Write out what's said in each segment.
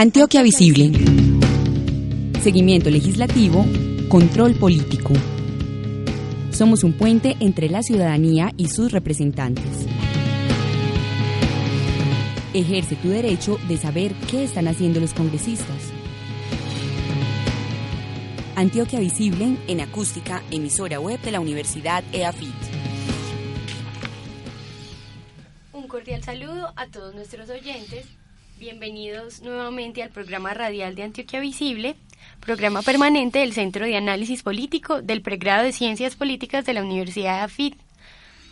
Antioquia Visible. Seguimiento legislativo, control político. Somos un puente entre la ciudadanía y sus representantes. Ejerce tu derecho de saber qué están haciendo los congresistas. Antioquia Visible en acústica, emisora web de la Universidad EAFIT. Un cordial saludo a todos nuestros oyentes. Bienvenidos nuevamente al programa radial de Antioquia Visible, programa permanente del Centro de Análisis Político del Pregrado de Ciencias Políticas de la Universidad de AFIT.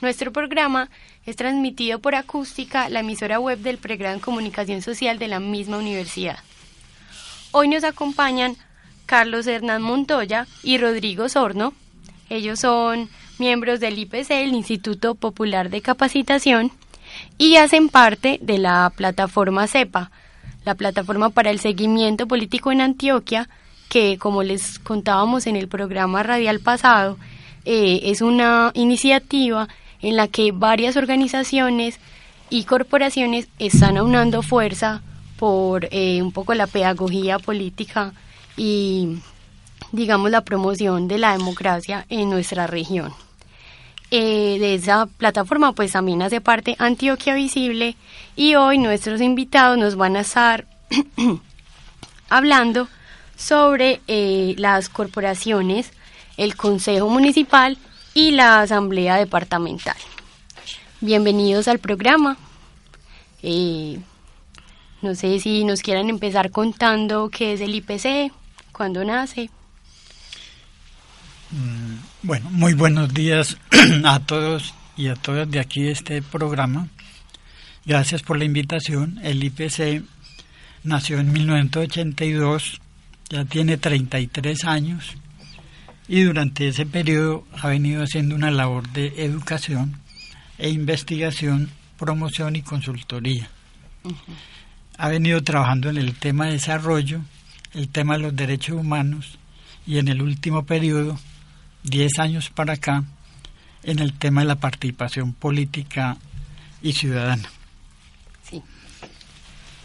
Nuestro programa es transmitido por acústica, la emisora web del Pregrado en Comunicación Social de la misma universidad. Hoy nos acompañan Carlos Hernán Montoya y Rodrigo Sorno. Ellos son miembros del IPC, el Instituto Popular de Capacitación, y hacen parte de la plataforma CEPA, la plataforma para el seguimiento político en Antioquia, que como les contábamos en el programa radial pasado, eh, es una iniciativa en la que varias organizaciones y corporaciones están aunando fuerza por eh, un poco la pedagogía política y, digamos, la promoción de la democracia en nuestra región. Eh, de esa plataforma pues también hace parte Antioquia Visible y hoy nuestros invitados nos van a estar hablando sobre eh, las corporaciones, el Consejo Municipal y la Asamblea Departamental. Bienvenidos al programa. Eh, no sé si nos quieran empezar contando qué es el IPC, cuándo nace. Mm, bueno, muy buenos días a todos y a todas de aquí de este programa. Gracias por la invitación. El IPC nació en 1982, ya tiene 33 años y durante ese periodo ha venido haciendo una labor de educación e investigación, promoción y consultoría. Ha venido trabajando en el tema de desarrollo, el tema de los derechos humanos y en el último periodo 10 años para acá en el tema de la participación política y ciudadana. Sí.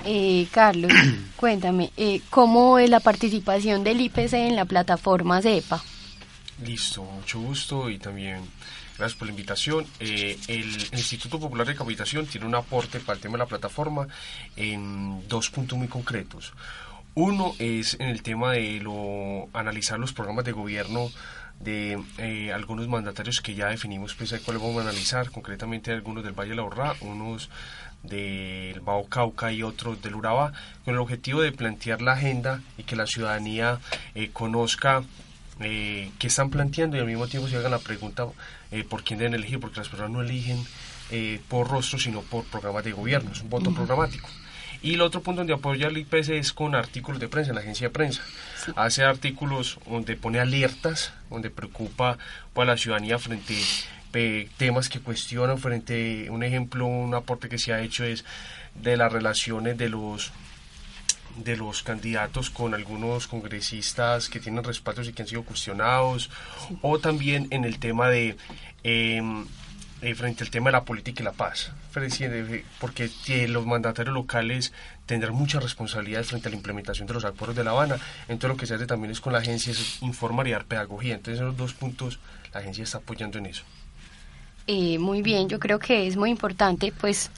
Eh, Carlos, cuéntame, eh, ¿cómo es la participación del IPC en la plataforma CEPA? Listo, mucho gusto y también gracias por la invitación. Eh, el Instituto Popular de Capacitación tiene un aporte para el tema de la plataforma en dos puntos muy concretos. Uno es en el tema de lo, analizar los programas de gobierno de eh, algunos mandatarios que ya definimos pues cuáles vamos a analizar, concretamente algunos del Valle de la Horra, unos del Bajo Cauca y otros del Urabá, con el objetivo de plantear la agenda y que la ciudadanía eh, conozca eh, qué están planteando y al mismo tiempo se hagan la pregunta eh, por quién deben elegir, porque las personas no eligen por rostro, sino por programas de gobierno, es un voto programático. Y el otro punto donde apoya el IPC es con artículos de prensa, en la agencia de prensa. Hace artículos donde pone alertas, donde preocupa a la ciudadanía frente a temas que cuestionan, frente, un ejemplo, un aporte que se ha hecho es de las relaciones de los de los candidatos con algunos congresistas que tienen respaldos y que han sido cuestionados, o también en el tema de em, eh, frente al tema de la política y la paz, porque los mandatarios locales tendrán mucha responsabilidad frente a la implementación de los acuerdos de La Habana. Entonces lo que se hace también es con la agencia es informar y dar pedagogía. Entonces esos dos puntos la agencia está apoyando en eso. Eh, muy bien, yo creo que es muy importante, pues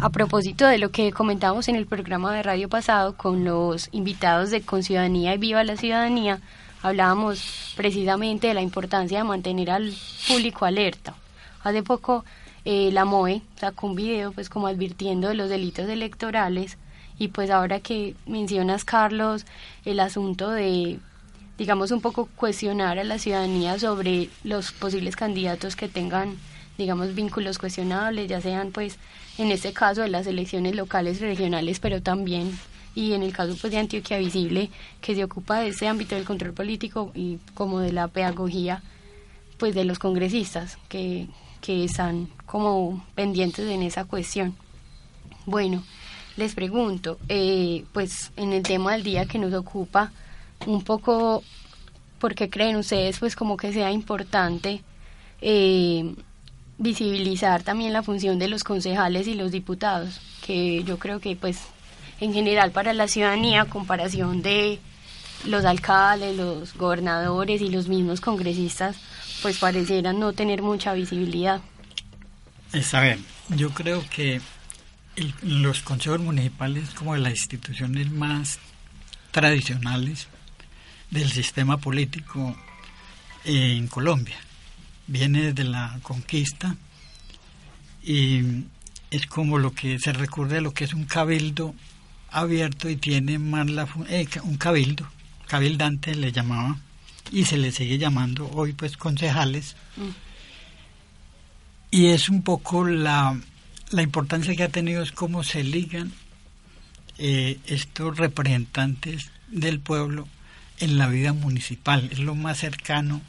a propósito de lo que comentamos en el programa de radio pasado con los invitados de Con Ciudadanía y Viva la Ciudadanía, hablábamos precisamente de la importancia de mantener al público alerta Hace poco eh, la MOE sacó un video pues como advirtiendo de los delitos electorales. Y pues ahora que mencionas Carlos el asunto de digamos un poco cuestionar a la ciudadanía sobre los posibles candidatos que tengan digamos vínculos cuestionables ya sean pues en este caso de las elecciones locales regionales pero también y en el caso pues de Antioquia Visible que se ocupa de ese ámbito del control político y como de la pedagogía pues de los congresistas que que están como pendientes en esa cuestión. Bueno, les pregunto, eh, pues en el tema del día que nos ocupa, un poco, ¿por qué creen ustedes pues como que sea importante eh, visibilizar también la función de los concejales y los diputados? Que yo creo que pues en general para la ciudadanía, comparación de los alcaldes, los gobernadores y los mismos congresistas, pues parecieran no tener mucha visibilidad. Está bien, yo creo que los consejos municipales como de las instituciones más tradicionales del sistema político en Colombia. Viene desde la conquista y es como lo que se recurre a lo que es un cabildo abierto y tiene más la eh, un cabildo, cabildante le llamaba y se le sigue llamando hoy pues concejales. Mm. Y es un poco la, la importancia que ha tenido es cómo se ligan eh, estos representantes del pueblo en la vida municipal. Es lo más cercano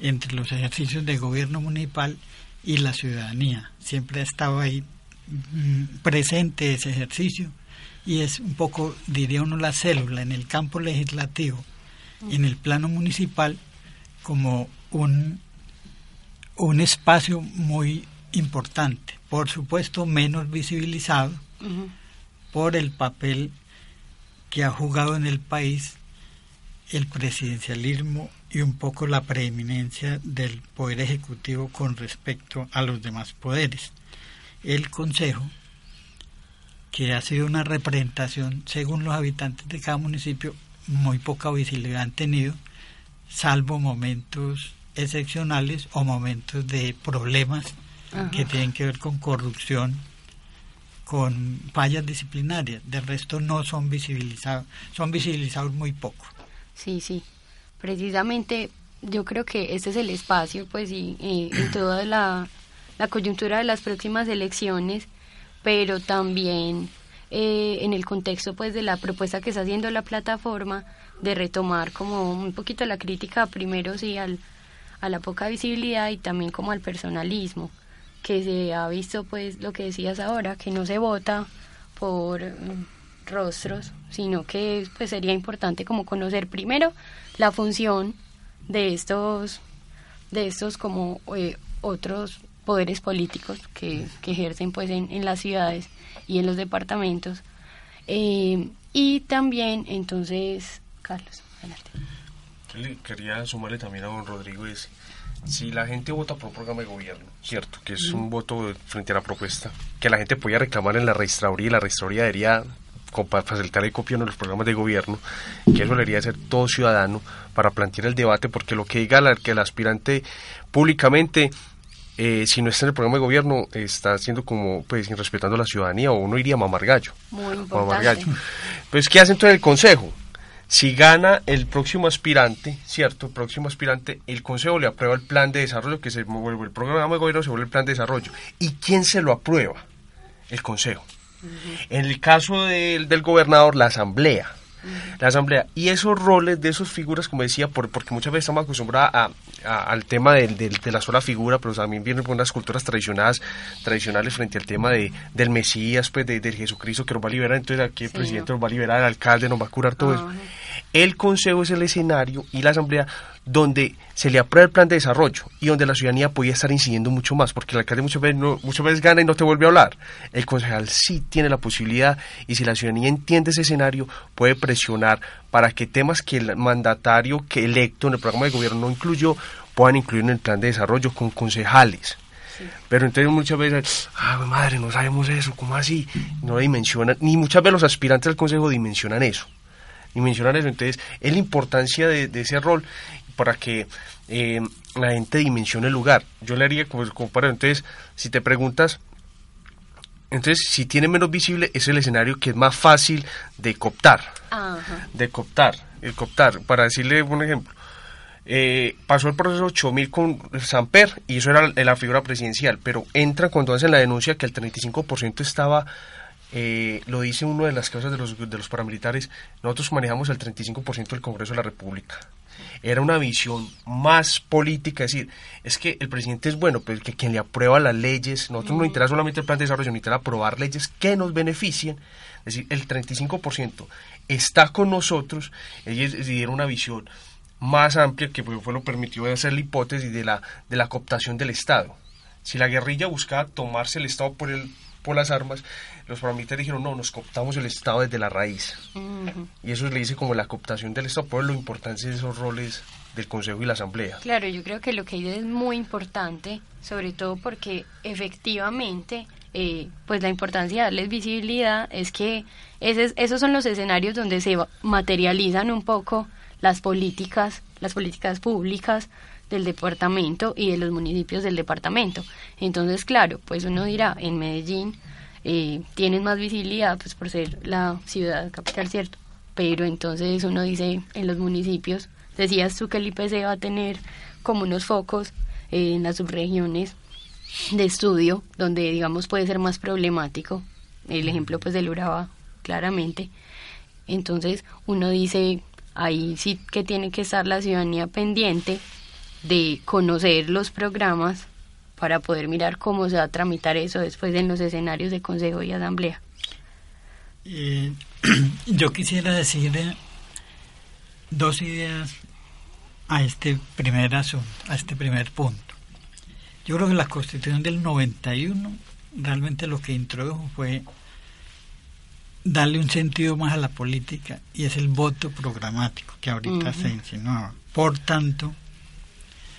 entre los ejercicios de gobierno municipal y la ciudadanía. Siempre ha estado ahí mm, presente ese ejercicio y es un poco, diría uno, la célula en el campo legislativo, en el plano municipal, como un, un espacio muy importante. Por supuesto, menos visibilizado por el papel que ha jugado en el país el presidencialismo y un poco la preeminencia del poder ejecutivo con respecto a los demás poderes. El Consejo, que ha sido una representación, según los habitantes de cada municipio, muy poca visibilidad han tenido, salvo momentos excepcionales o momentos de problemas que tienen que ver con corrupción, con fallas disciplinarias. De resto no son visibilizados, son visibilizados muy poco. Sí, sí. Precisamente yo creo que este es el espacio, pues, y, en toda la, coyuntura de las próximas elecciones, pero también eh, en el contexto, pues, de la propuesta que está haciendo la plataforma de retomar como un poquito la crítica, primero sí, al, a la poca visibilidad y también como al personalismo, que se ha visto, pues, lo que decías ahora, que no se vota por rostros, sino que pues sería importante como conocer primero la función de estos de estos como eh, otros poderes políticos que, ejercen pues en, las ciudades y en los departamentos. Eh, y también entonces Carlos adelante. quería sumarle también a don Rodrigo es si la gente vota por un programa de gobierno, cierto, que es un voto frente a la propuesta, que la gente podía reclamar en la registraduría y la registraduría debería facilitar el copio en los programas de gobierno, que eso debería ser todo ciudadano para plantear el debate, porque lo que diga la, que el aspirante públicamente, eh, si no está en el programa de gobierno, está haciendo como, pues, irrespetando a la ciudadanía, o uno iría a mamar gallo. Muy importante. Pues, ¿qué hace entonces el Consejo? Si gana el próximo aspirante, ¿cierto? El próximo aspirante, el Consejo le aprueba el plan de desarrollo, que se vuelve el programa de gobierno, se vuelve el plan de desarrollo. ¿Y quién se lo aprueba? El Consejo. En el caso del, del gobernador, la asamblea. La asamblea. Y esos roles de esas figuras, como decía, por, porque muchas veces estamos acostumbrados a, al tema de, de, la sola figura, pero también vienen con unas culturas tradicionales, tradicionales frente al tema de, del Mesías, pues de, Jesucristo que nos va a liberar. Entonces aquí el presidente nos va a liberar, el alcalde nos va a curar todo eso. El consejo es el escenario y la asamblea donde se le aprueba el plan de desarrollo y donde la ciudadanía podía estar incidiendo mucho más, porque el alcalde muchas veces, no, muchas veces gana y no te vuelve a hablar. El concejal sí tiene la posibilidad y si la ciudadanía entiende ese escenario, puede presionar para que temas que el mandatario que electo en el programa de gobierno no incluyó, puedan incluir en el plan de desarrollo con concejales. Pero entonces muchas veces, ah, madre, no sabemos eso, ¿cómo así? No dimensionan, ni muchas veces los aspirantes al consejo dimensionan eso. Dimensionan eso. Entonces, es la importancia de, de ese rol para que eh, la gente dimensione el lugar. Yo le haría como, como para, entonces, si te preguntas, entonces, si tiene menos visible, es el escenario que es más fácil de cooptar. De cooptar, el cooptar. Para decirle un ejemplo, eh, pasó el proceso 8000 con Samper y eso era la figura presidencial, pero entra cuando hacen la denuncia que el 35% estaba eh, lo dice una de las causas de los, de los paramilitares, nosotros manejamos el 35% del Congreso de la República. Era una visión más política, es decir, es que el presidente es bueno, pero que quien le aprueba las leyes, nosotros no nos interesa solamente el plan de desarrollo, nos interesa aprobar leyes que nos beneficien, es decir, el 35% está con nosotros, ellos decidieron una visión más amplia que fue lo permitió hacer la hipótesis de la, de la cooptación del Estado. Si la guerrilla buscaba tomarse el Estado por el por las armas, los paramilitares dijeron, no, nos cooptamos el Estado desde la raíz. Y eso le dice como la cooptación del Estado, por lo importante de esos roles del Consejo y la Asamblea. Claro, yo creo que lo que dice es muy importante, sobre todo porque efectivamente, eh, pues la importancia de darles visibilidad es que ese, esos son los escenarios donde se materializan un poco las políticas, las políticas públicas del departamento y de los municipios del departamento. Entonces, claro, pues uno dirá, en Medellín eh, tienen más visibilidad pues por ser la ciudad capital, ¿cierto? Pero entonces uno dice, en los municipios Decías tú que el IPC va a tener como unos focos en las subregiones de estudio donde digamos puede ser más problemático. El ejemplo pues del Urabá, claramente. Entonces uno dice, ahí sí que tiene que estar la ciudadanía pendiente de conocer los programas para poder mirar cómo se va a tramitar eso después en los escenarios de consejo y asamblea. Eh, yo quisiera decir dos ideas a este primer asunto, a este primer punto. Yo creo que la Constitución del 91 realmente lo que introdujo fue darle un sentido más a la política y es el voto programático que ahorita se insinuaba. Por tanto,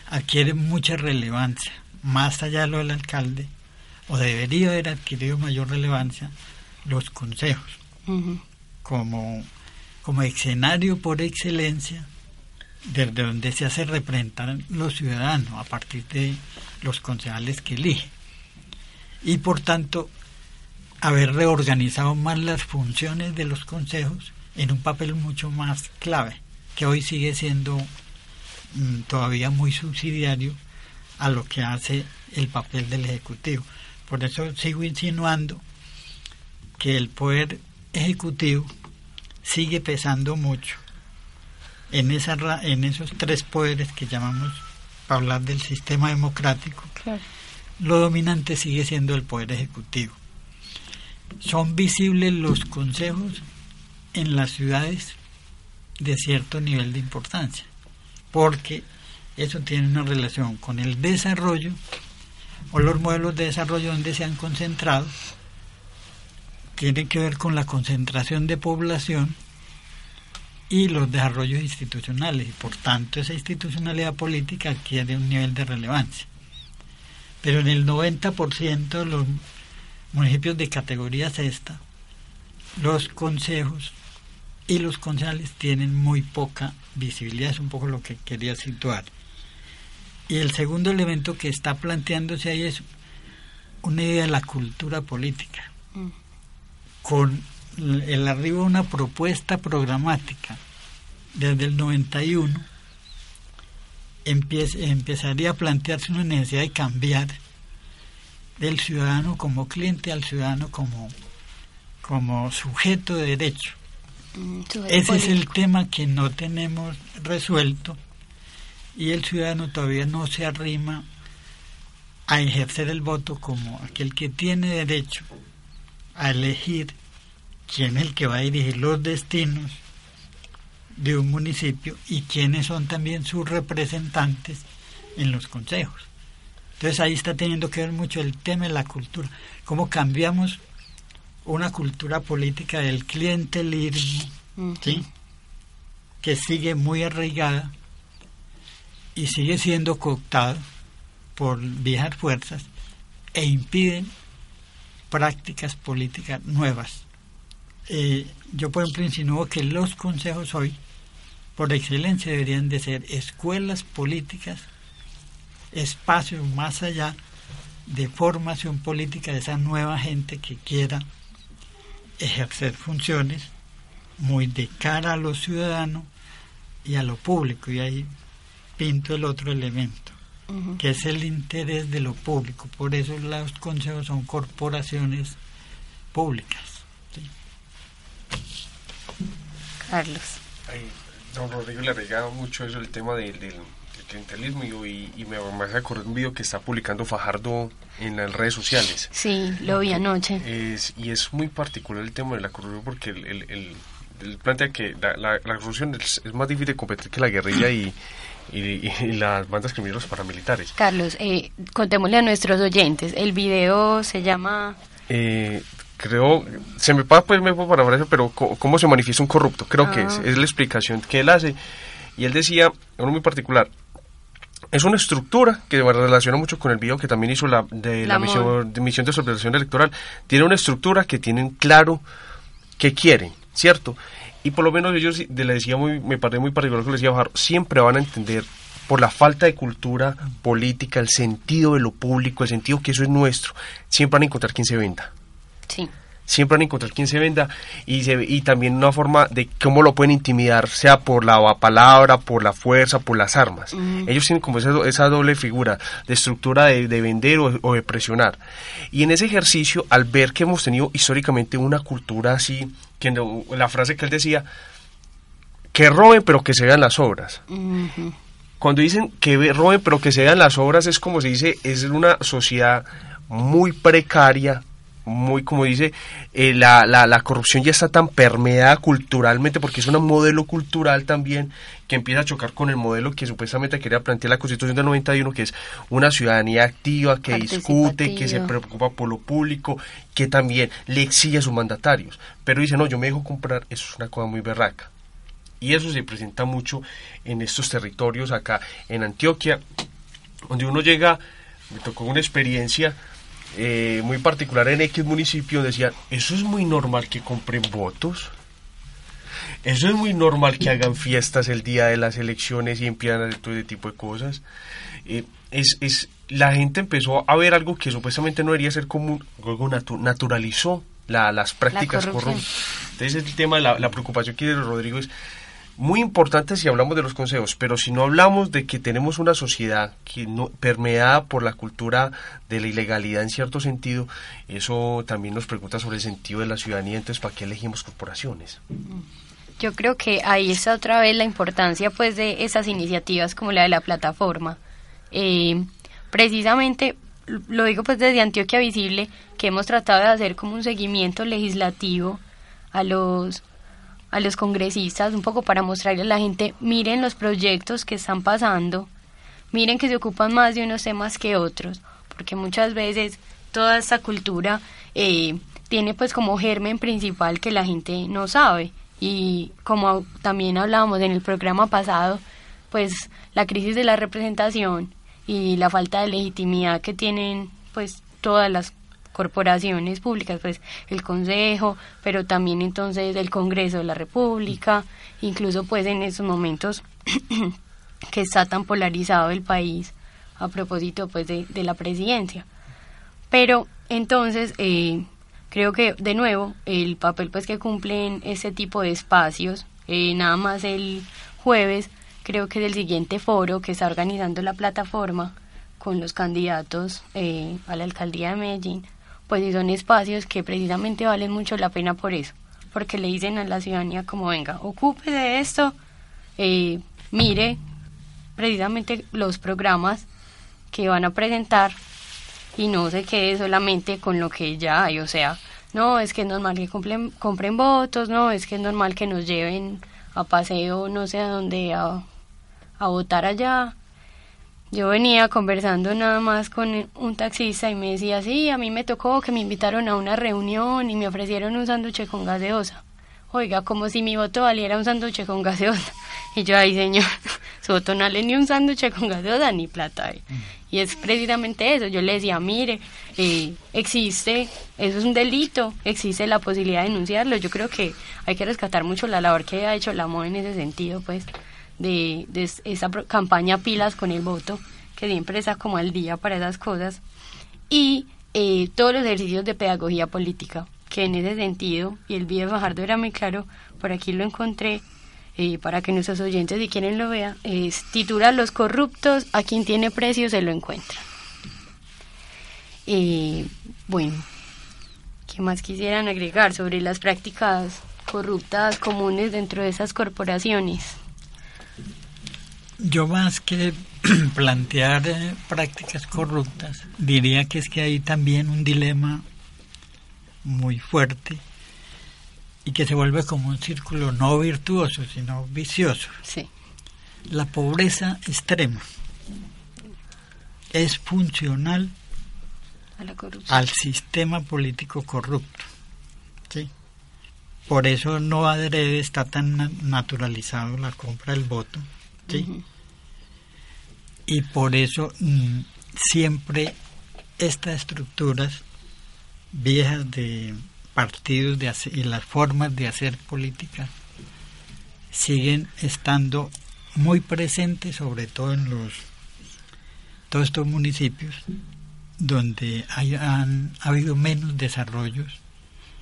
adquiere mucha relevancia, más allá de lo del alcalde, o debería haber adquirido mayor relevancia los consejos, como, como escenario por excelencia desde donde se hace representar los ciudadanos a partir de los concejales que elige. Y por tanto, haber reorganizado más las funciones de los consejos en un papel mucho más clave, que hoy sigue siendo todavía muy subsidiario a lo que hace el papel del Ejecutivo. Por eso sigo insinuando que el poder ejecutivo sigue pesando mucho en, esa, en esos tres poderes que llamamos, para hablar del sistema democrático, lo dominante sigue siendo el poder ejecutivo. Son visibles los consejos en las ciudades de cierto nivel de importancia, porque eso tiene una relación con el desarrollo o los modelos de desarrollo donde se han concentrado, tiene que ver con la concentración de población y los desarrollos institucionales y por tanto esa institucionalidad política adquiere un nivel de relevancia. Pero en el 90% de los municipios de categoría sexta, los consejos y los concejales tienen muy poca visibilidad, es un poco lo que quería situar. Y el segundo elemento que está planteándose ahí es una idea de la cultura política, mm. con el arribo de una propuesta programática desde el 91 empezaría a plantearse una necesidad de cambiar del ciudadano como cliente al ciudadano como, como sujeto de derecho. Mm, Ese es el tema que no tenemos resuelto y el ciudadano todavía no se arrima a ejercer el voto como aquel que tiene derecho a elegir quién es el que va a dirigir los destinos de un municipio y quiénes son también sus representantes en los consejos. Entonces ahí está teniendo que ver mucho el tema de la cultura, cómo cambiamos una cultura política del clientelismo, ¿sí? que sigue muy arraigada y sigue siendo cooptada por viejas fuerzas e impiden prácticas políticas nuevas eh, yo por ejemplo insinúo que los consejos hoy, por excelencia, deberían de ser escuelas políticas, espacios más allá de formación política de esa nueva gente que quiera ejercer funciones muy de cara a los ciudadanos y a lo público. Y ahí pinto el otro elemento, que es el interés de lo público. Por eso los consejos son corporaciones públicas. Carlos. don Rodrigo le regaba mucho eso, el tema del, del, clientelismo y, y, me, me acordar un video que está publicando Fajardo en las redes sociales. Sí, lo vi anoche. Es, y es muy particular el tema de la corrupción porque el, plantea que la, la, corrupción es, más difícil de competir que la guerrilla y, y, las bandas criminales paramilitares. Carlos, eh, contémosle a nuestros oyentes, el video se llama eh, creo, se me pasa pues me para eso, pero ¿cómo se manifiesta un corrupto? Creo que es, ah. es la explicación que él hace. Y él decía, uno muy particular, es una estructura que relaciona mucho con el video que también hizo la, de la, misión, de misión de observación electoral. Tiene una estructura que tienen claro qué quieren, ¿cierto? Y por lo menos ellos, le decía muy, me parece muy particular que le decía Bajar, siempre van a entender por la falta de cultura política, el sentido de lo público, el sentido que eso es nuestro, siempre van a encontrar quien se venda. Sí siempre van a encontrar quien se venda y, se, y también una forma de cómo lo pueden intimidar, sea por la palabra, por la fuerza, por las armas. Ellos tienen como esa, esa, doble figura de estructura de, vender o, de presionar. Y en ese ejercicio, al ver que hemos tenido históricamente una cultura así, que la frase que él decía, que roben pero que se vean las obras. Cuando dicen que roben pero que se vean las obras es como se dice, es una sociedad muy precaria, muy, como dice, eh, la, la, la, corrupción ya está tan permeada culturalmente, porque es un modelo cultural también que empieza a chocar con el modelo que supuestamente quería plantear la Constitución del 91, que es una ciudadanía activa, que discute, que se preocupa por lo público, que también le exige a sus mandatarios. Pero dice, no, yo me dejo comprar, eso es una cosa muy berraca. Y eso se presenta mucho en estos territorios acá en Antioquia, donde uno llega, me tocó una experiencia eh, muy particular en X municipio decían, eso es muy normal que compren votos. Eso es muy normal que hagan fiestas el día de las elecciones y empiezan a hacer todo ese tipo de cosas. Eh, es, es, la gente empezó a ver algo que supuestamente no debería ser común, luego naturalizó las prácticas corruptas. Entonces el tema la, la preocupación que tiene Rodrigo es muy importante si hablamos de los consejos, pero si no hablamos de que tenemos una sociedad que no, permeada por la cultura de la ilegalidad en cierto sentido, eso también nos pregunta sobre el sentido de la ciudadanía, entonces ¿para qué elegimos corporaciones? Yo creo que ahí está otra vez la importancia pues de esas iniciativas como la de la plataforma. Eh, precisamente lo digo pues desde Antioquia Visible que hemos tratado de hacer como un seguimiento legislativo a los a los congresistas un poco para mostrarle a la gente, miren los proyectos que están pasando, miren que se ocupan más de unos temas que otros, porque muchas veces toda esta cultura eh, tiene pues como germen principal que la gente no sabe. Y como también hablábamos en el programa pasado, pues la crisis de la representación y la falta de legitimidad que tienen pues todas las corporaciones públicas, pues el Consejo, pero también entonces el Congreso de la República, incluso pues en esos momentos que está tan polarizado el país a propósito pues de, la presidencia. Pero entonces eh, creo que de nuevo el papel pues que cumplen ese tipo de espacios, eh, nada más el jueves creo que del siguiente foro que está organizando la plataforma con los candidatos eh, a la alcaldía de Medellín, pues son espacios que precisamente valen mucho la pena por eso, porque le dicen a la ciudadanía como venga, ocupe de esto, eh, mire precisamente los programas que van a presentar y no se quede solamente con lo que ya hay, o sea, no, es que es normal que compren, compren votos, no, es que es normal que nos lleven a paseo no sé a dónde, a, a votar allá, yo venía conversando nada más con un taxista y me decía, sí, a mí me tocó que me invitaron a una reunión y me ofrecieron un sándwich con gaseosa. Oiga, como si mi voto valiera un sándwich con gaseosa. Y yo, ay señor, su voto no vale ni un sándwich con gaseosa ni plata. Y es precisamente eso. Yo le decía, mire, eh, existe, eso es un delito, existe la posibilidad de denunciarlo. Yo creo que hay que rescatar mucho la labor que ha hecho la MOE en ese sentido, pues de, esa campaña Pilas con el voto, que siempre está como al día para esas cosas, y eh, todos los ejercicios de pedagogía política, que en ese sentido, y el video de era muy claro, por aquí lo encontré, eh, para que nuestros oyentes, si quieren lo vean, es titula Los corruptos, a quien tiene precio se lo encuentra. Eh, bueno, ¿qué más quisieran agregar sobre las prácticas corruptas comunes dentro de esas corporaciones? Yo más que plantear eh, prácticas corruptas, diría que es que hay también un dilema muy fuerte y que se vuelve como un círculo no virtuoso, sino vicioso. Sí. La pobreza extrema es funcional al sistema político corrupto. ¿sí? Por eso no adrede está tan naturalizado la compra del voto. ¿Sí? Y por eso mm, siempre estas estructuras viejas de partidos de y las formas de hacer política siguen estando muy presentes, sobre todo en los todos estos municipios donde han ha habido menos desarrollos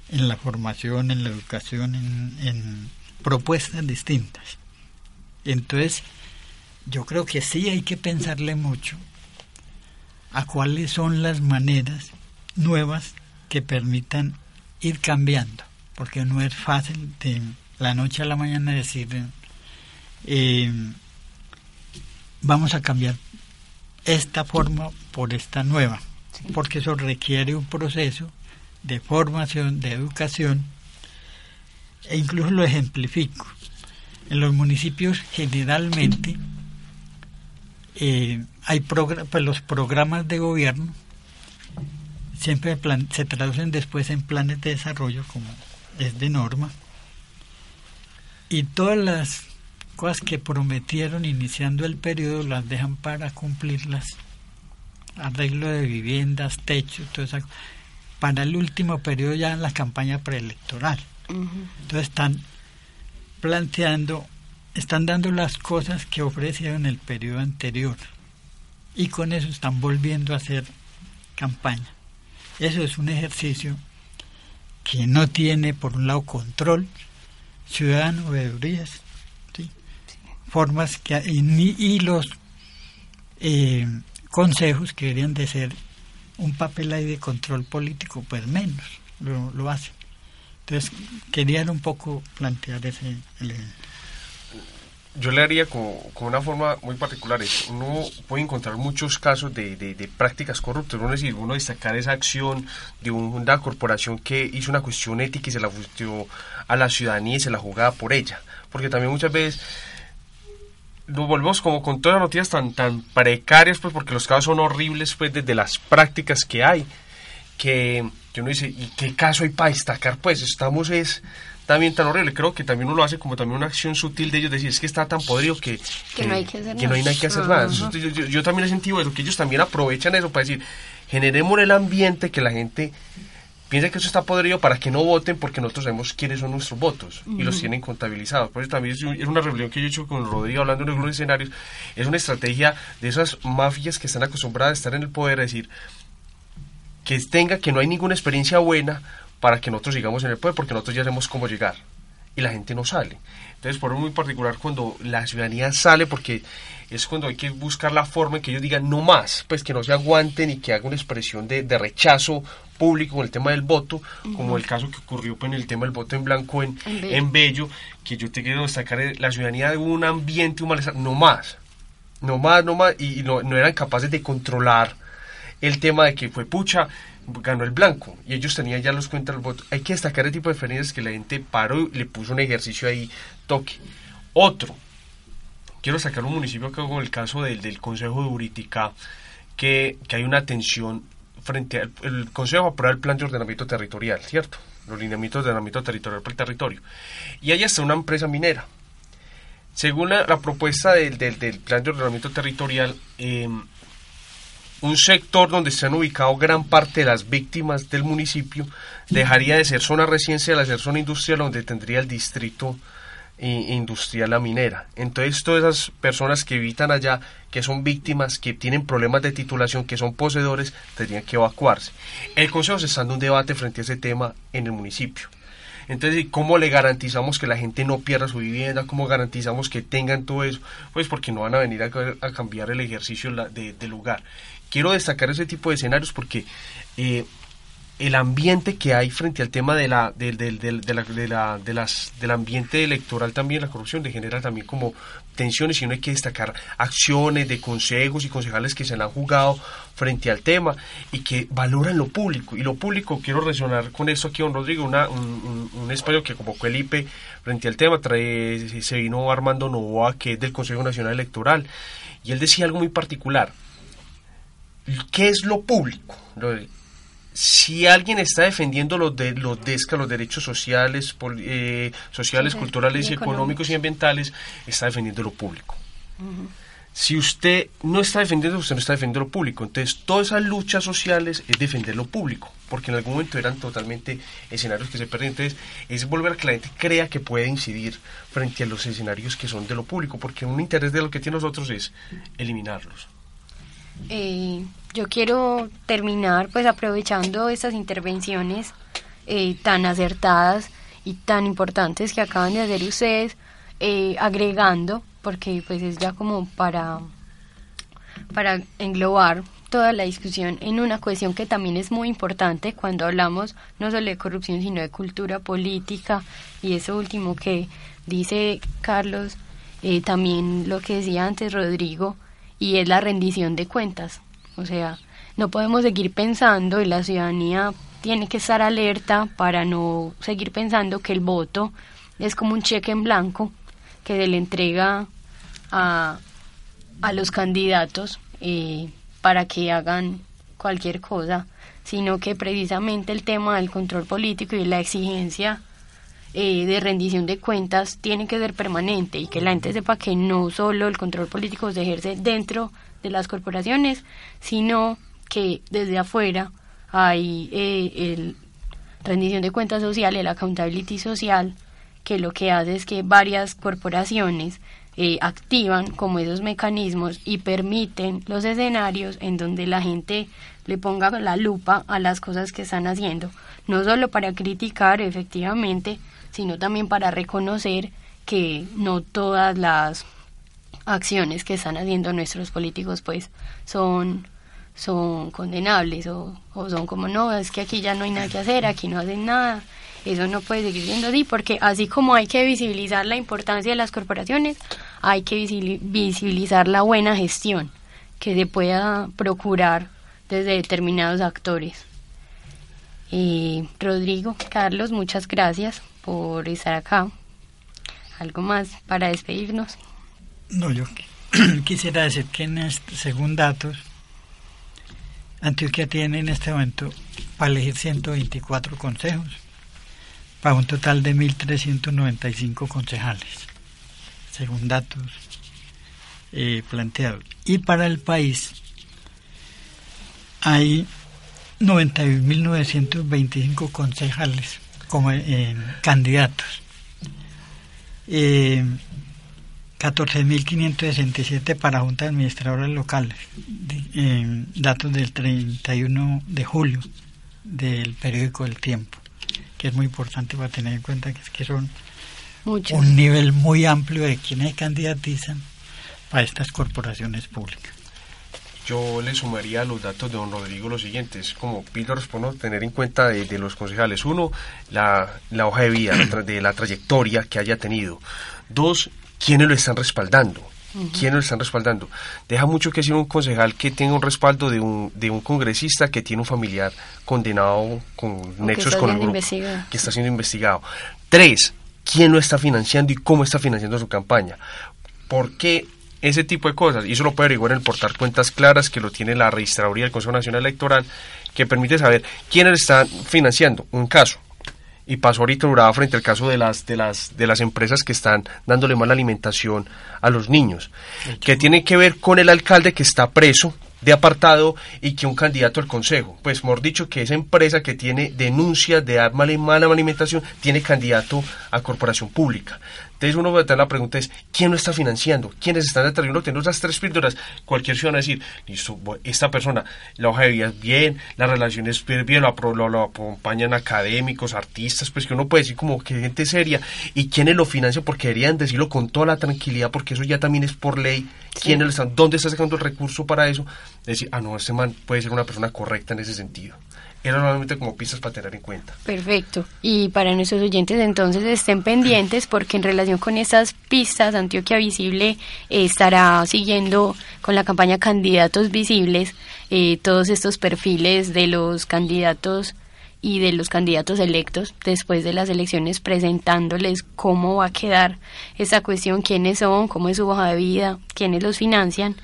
en la formación, en la educación, en, en propuestas distintas. Entonces, yo creo que sí hay que pensarle mucho a cuáles son las maneras nuevas que permitan ir cambiando, porque no es fácil de la noche a la mañana decir, eh, vamos a cambiar esta forma por esta nueva, porque eso requiere un proceso de formación, de educación, e incluso lo ejemplifico. En los municipios generalmente eh, hay pues los programas de gobierno siempre se traducen después en planes de desarrollo como es de norma. Y todas las cosas que prometieron iniciando el periodo las dejan para cumplirlas. Arreglo de viviendas techos todo eso para el último periodo ya en la campaña preelectoral. Entonces están planteando están dando las cosas que ofrecieron en el periodo anterior y con eso están volviendo a hacer campaña. Eso es un ejercicio que no tiene, por un lado, control ciudadano, veedurías, ¿sí? formas que y, y los eh, consejos que deberían de ser un papel ahí de control político, pues menos lo, lo hacen. Entonces, querían un poco plantear ese yo le haría con, una forma muy particular. Uno puede encontrar muchos casos de, de, prácticas corruptas. Uno decir, uno destacar esa acción de una corporación que hizo una cuestión ética y se la fustió a la ciudadanía y se la jugaba por ella. Porque también muchas veces nos volvemos como con todas las noticias tan, tan precarias, pues porque los casos son horribles, pues desde las prácticas que hay, que, que uno dice, ¿y qué caso hay para destacar? Pues estamos es también tan horrible. Creo que también uno lo hace como también una acción sutil de ellos, decir, es que está tan podrido que, que, no hay que hacer que No hay nada. Que hacer nada. yo, también he sentido eso, que ellos también aprovechan eso para decir, generemos el ambiente que la gente piense que eso está podrido para que no voten porque nosotros sabemos quiénes son nuestros votos y los tienen contabilizados. Por eso también es una rebelión que yo he hecho con Rodrigo hablando en algunos escenarios. Es una estrategia de esas mafias que están acostumbradas a estar en el poder, a decir, que tenga que no hay ninguna experiencia buena para que nosotros sigamos en el poder, porque nosotros ya sabemos cómo llegar y la gente no sale. Entonces, por muy particular cuando la ciudadanía sale, porque es cuando hay que buscar la forma en que ellos digan no más, pues que no se aguanten y que haga una expresión de, rechazo público con el tema del voto, como el caso que ocurrió pues, en el tema del voto en blanco en, en, Bello. que yo te quiero destacar, eh, la ciudadanía de un ambiente, un malestar, no más, no más, no más, y, no, no eran capaces de controlar el tema de que fue pucha, ganó el blanco y ellos tenían ya los cuentas del voto. Hay que destacar el tipo de diferencias que la gente paró y le puso un ejercicio ahí, toque. Otro, quiero sacar un municipio que con el caso del, del Consejo de Uritica, que, que hay una tensión frente al el Consejo aprueba el plan de ordenamiento territorial, ¿cierto? Los lineamientos de ordenamiento territorial para el territorio. Y ahí está una empresa minera. Según la, propuesta del, del, del, plan de ordenamiento territorial, eh, un sector donde se han ubicado gran parte de las víctimas del municipio dejaría de ser zona residencial a ser zona industrial donde tendría el distrito industrial la minera. Entonces todas esas personas que habitan allá, que son víctimas, que tienen problemas de titulación, que son poseedores, tendrían que evacuarse. El Consejo se está dando un debate frente a ese tema en el municipio. Entonces, ¿cómo le garantizamos que la gente no pierda su vivienda? ¿Cómo garantizamos que tengan todo eso? Pues porque no van a venir a, cambiar el ejercicio de, de lugar quiero destacar ese tipo de escenarios porque eh, el ambiente que hay frente al tema de la, de, de, la, de, la, de las, del ambiente electoral también, la corrupción, le genera también como tensiones y no hay que destacar acciones de consejos y concejales que se han jugado frente al tema y que valoran lo público. Y lo público, quiero resonar con esto aquí, don Rodrigo, una, un, un, espacio que convocó el IPE frente al tema, trae, se vino Armando Novoa, que es del Consejo Nacional Electoral, y él decía algo muy particular ¿Qué es lo público? si alguien está defendiendo los de los DESCA, los derechos sociales, eh, sociales, culturales y, económicos y ambientales, está defendiendo lo público. Si usted no está defendiendo, usted no está defendiendo lo público. Entonces, todas esas luchas sociales es defender lo público, porque en algún momento eran totalmente escenarios que se perdían. Entonces, es volver a que la gente crea que puede incidir frente a los escenarios que son de lo público, porque un interés de lo que tiene nosotros es eliminarlos. Eh, yo quiero terminar pues aprovechando estas intervenciones eh, tan acertadas y tan importantes que acaban de hacer ustedes, eh, agregando, porque pues es ya como para, para englobar toda la discusión en una cuestión que también es muy importante cuando hablamos no solo de corrupción, sino de cultura política. Y eso último que dice Carlos, eh, también lo que decía antes Rodrigo, y es la rendición de cuentas. O sea, no podemos seguir pensando y la ciudadanía tiene que estar alerta para no seguir pensando que el voto es como un cheque en blanco que se le entrega a, a los candidatos eh, para que hagan cualquier cosa, sino que precisamente el tema del control político y la exigencia eh, de rendición de cuentas tiene que ser permanente y que la gente sepa que no solo el control político se ejerce dentro de las corporaciones, sino que desde afuera hay eh, el rendición de cuentas social, el accountability social, que lo que hace es que varias corporaciones eh, activan como esos mecanismos y permiten los escenarios en donde la gente le ponga la lupa a las cosas que están haciendo, no solo para criticar efectivamente, sino también para reconocer que no todas las acciones que están haciendo nuestros políticos pues son son condenables o, son como no, es que aquí ya no hay nada que hacer, aquí no hacen nada, eso no puede seguir siendo así, porque así como hay que visibilizar la importancia de las corporaciones, hay que visibilizar la buena gestión que se pueda procurar desde determinados actores. Eh, Rodrigo, Carlos, muchas gracias por estar acá. ¿Algo más para despedirnos? No, yo quisiera decir que en este, según datos, Antioquia tiene en este momento para elegir 124 consejos para un total de 1.395 concejales, según datos eh, planteados. Y para el país hay 91.925 concejales como eh, candidatos. Eh, 14.567 para juntas administradoras locales, eh, datos del 31 de julio del periódico El Tiempo que es muy importante para tener en cuenta que es que son un nivel muy amplio de quienes candidatizan para estas corporaciones públicas. Yo le sumaría a los datos de don Rodrigo los siguientes. Como pido respondo, tener en cuenta de, los concejales. Uno, la, la hoja de vida, de la trayectoria que haya tenido. Dos, quiénes lo están respaldando. ¿Quiénes lo están respaldando? Deja mucho que decir un concejal que tenga un respaldo de un, de un congresista que tiene un familiar condenado con nexos con el grupo, que está siendo investigado. Tres, ¿quién lo está financiando y cómo está financiando su campaña? ¿Por qué ese tipo de cosas? Y eso lo puede averiguar en el portal Cuentas Claras, que lo tiene la Registraduría del Consejo Nacional Electoral, que permite saber quiénes están financiando un caso. Y pasó ahorita duraba frente al caso de las de las de las empresas que están dándole mala alimentación a los niños. Que tiene que ver con el alcalde que está preso de apartado y que un candidato al consejo. Pues mejor dicho que esa empresa que tiene denuncias de dar mala, mala alimentación tiene candidato a corporación pública entonces uno va a tener la pregunta es, ¿quién lo está financiando? ¿Quiénes están detrás? Uno tiene esas tres píldoras, cualquier ciudadano va a decir, listo, esta persona, la hoja de vida es bien, las relaciones bien, lo, lo, acompañan académicos, artistas, pues que uno puede decir como que gente seria, y quiénes lo financian, porque deberían decirlo con toda la tranquilidad, porque eso ya también es por ley, quiénes lo están, dónde está sacando el recurso para eso, decir, ah, no, este man puede ser una persona correcta en ese sentido eran normalmente como pistas para tener en cuenta. Perfecto. Y para nuestros oyentes entonces estén pendientes porque en relación con esas pistas Antioquia Visible eh, estará siguiendo con la campaña Candidatos Visibles eh, todos estos perfiles de los candidatos y de los candidatos electos después de las elecciones presentándoles cómo va a quedar esa cuestión, quiénes son, cómo es su hoja de vida, quiénes los financian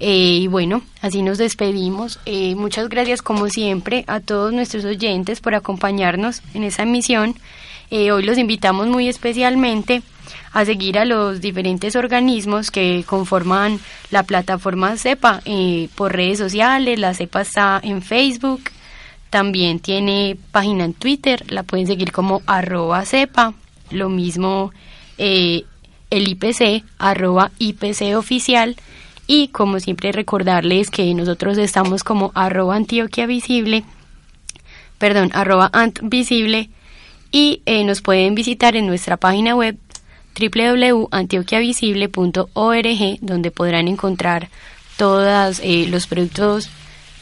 Eh, y bueno, así nos despedimos. Eh, muchas gracias como siempre a todos nuestros oyentes por acompañarnos en esa emisión. Eh, hoy los invitamos muy especialmente a seguir a los diferentes organismos que conforman la plataforma CEPA por redes sociales. La CEPA está en Facebook, también tiene página en Twitter, la pueden seguir como arroba CEPA. Lo mismo el IPC, arroba IPC oficial y como siempre recordarles que nosotros estamos como arroba Antioquia Visible, perdón, arroba Antvisible y eh, nos pueden visitar en nuestra página web www.antioquiavisible.org donde podrán encontrar todos eh, los productos,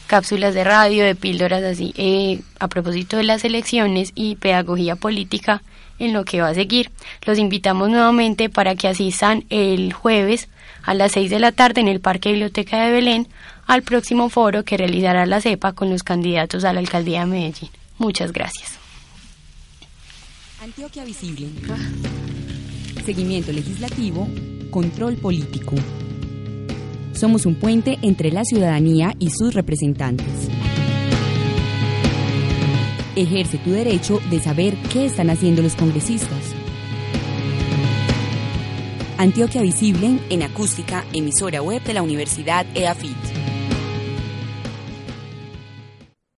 cápsulas de radio, de píldoras así, eh, a propósito de las elecciones y pedagogía política en lo que va a seguir. Los invitamos nuevamente para que asistan el jueves a las 6 de la tarde en el Parque Biblioteca de Belén al próximo foro que realizará la CEPA con los candidatos a la alcaldía de Medellín. Muchas gracias. Antioquia Visible. Seguimiento legislativo, control político. Somos un puente entre la ciudadanía y sus representantes. Ejerce tu derecho de saber qué están haciendo los congresistas Antioquia Visible en acústica, emisora web de la Universidad EAFIT.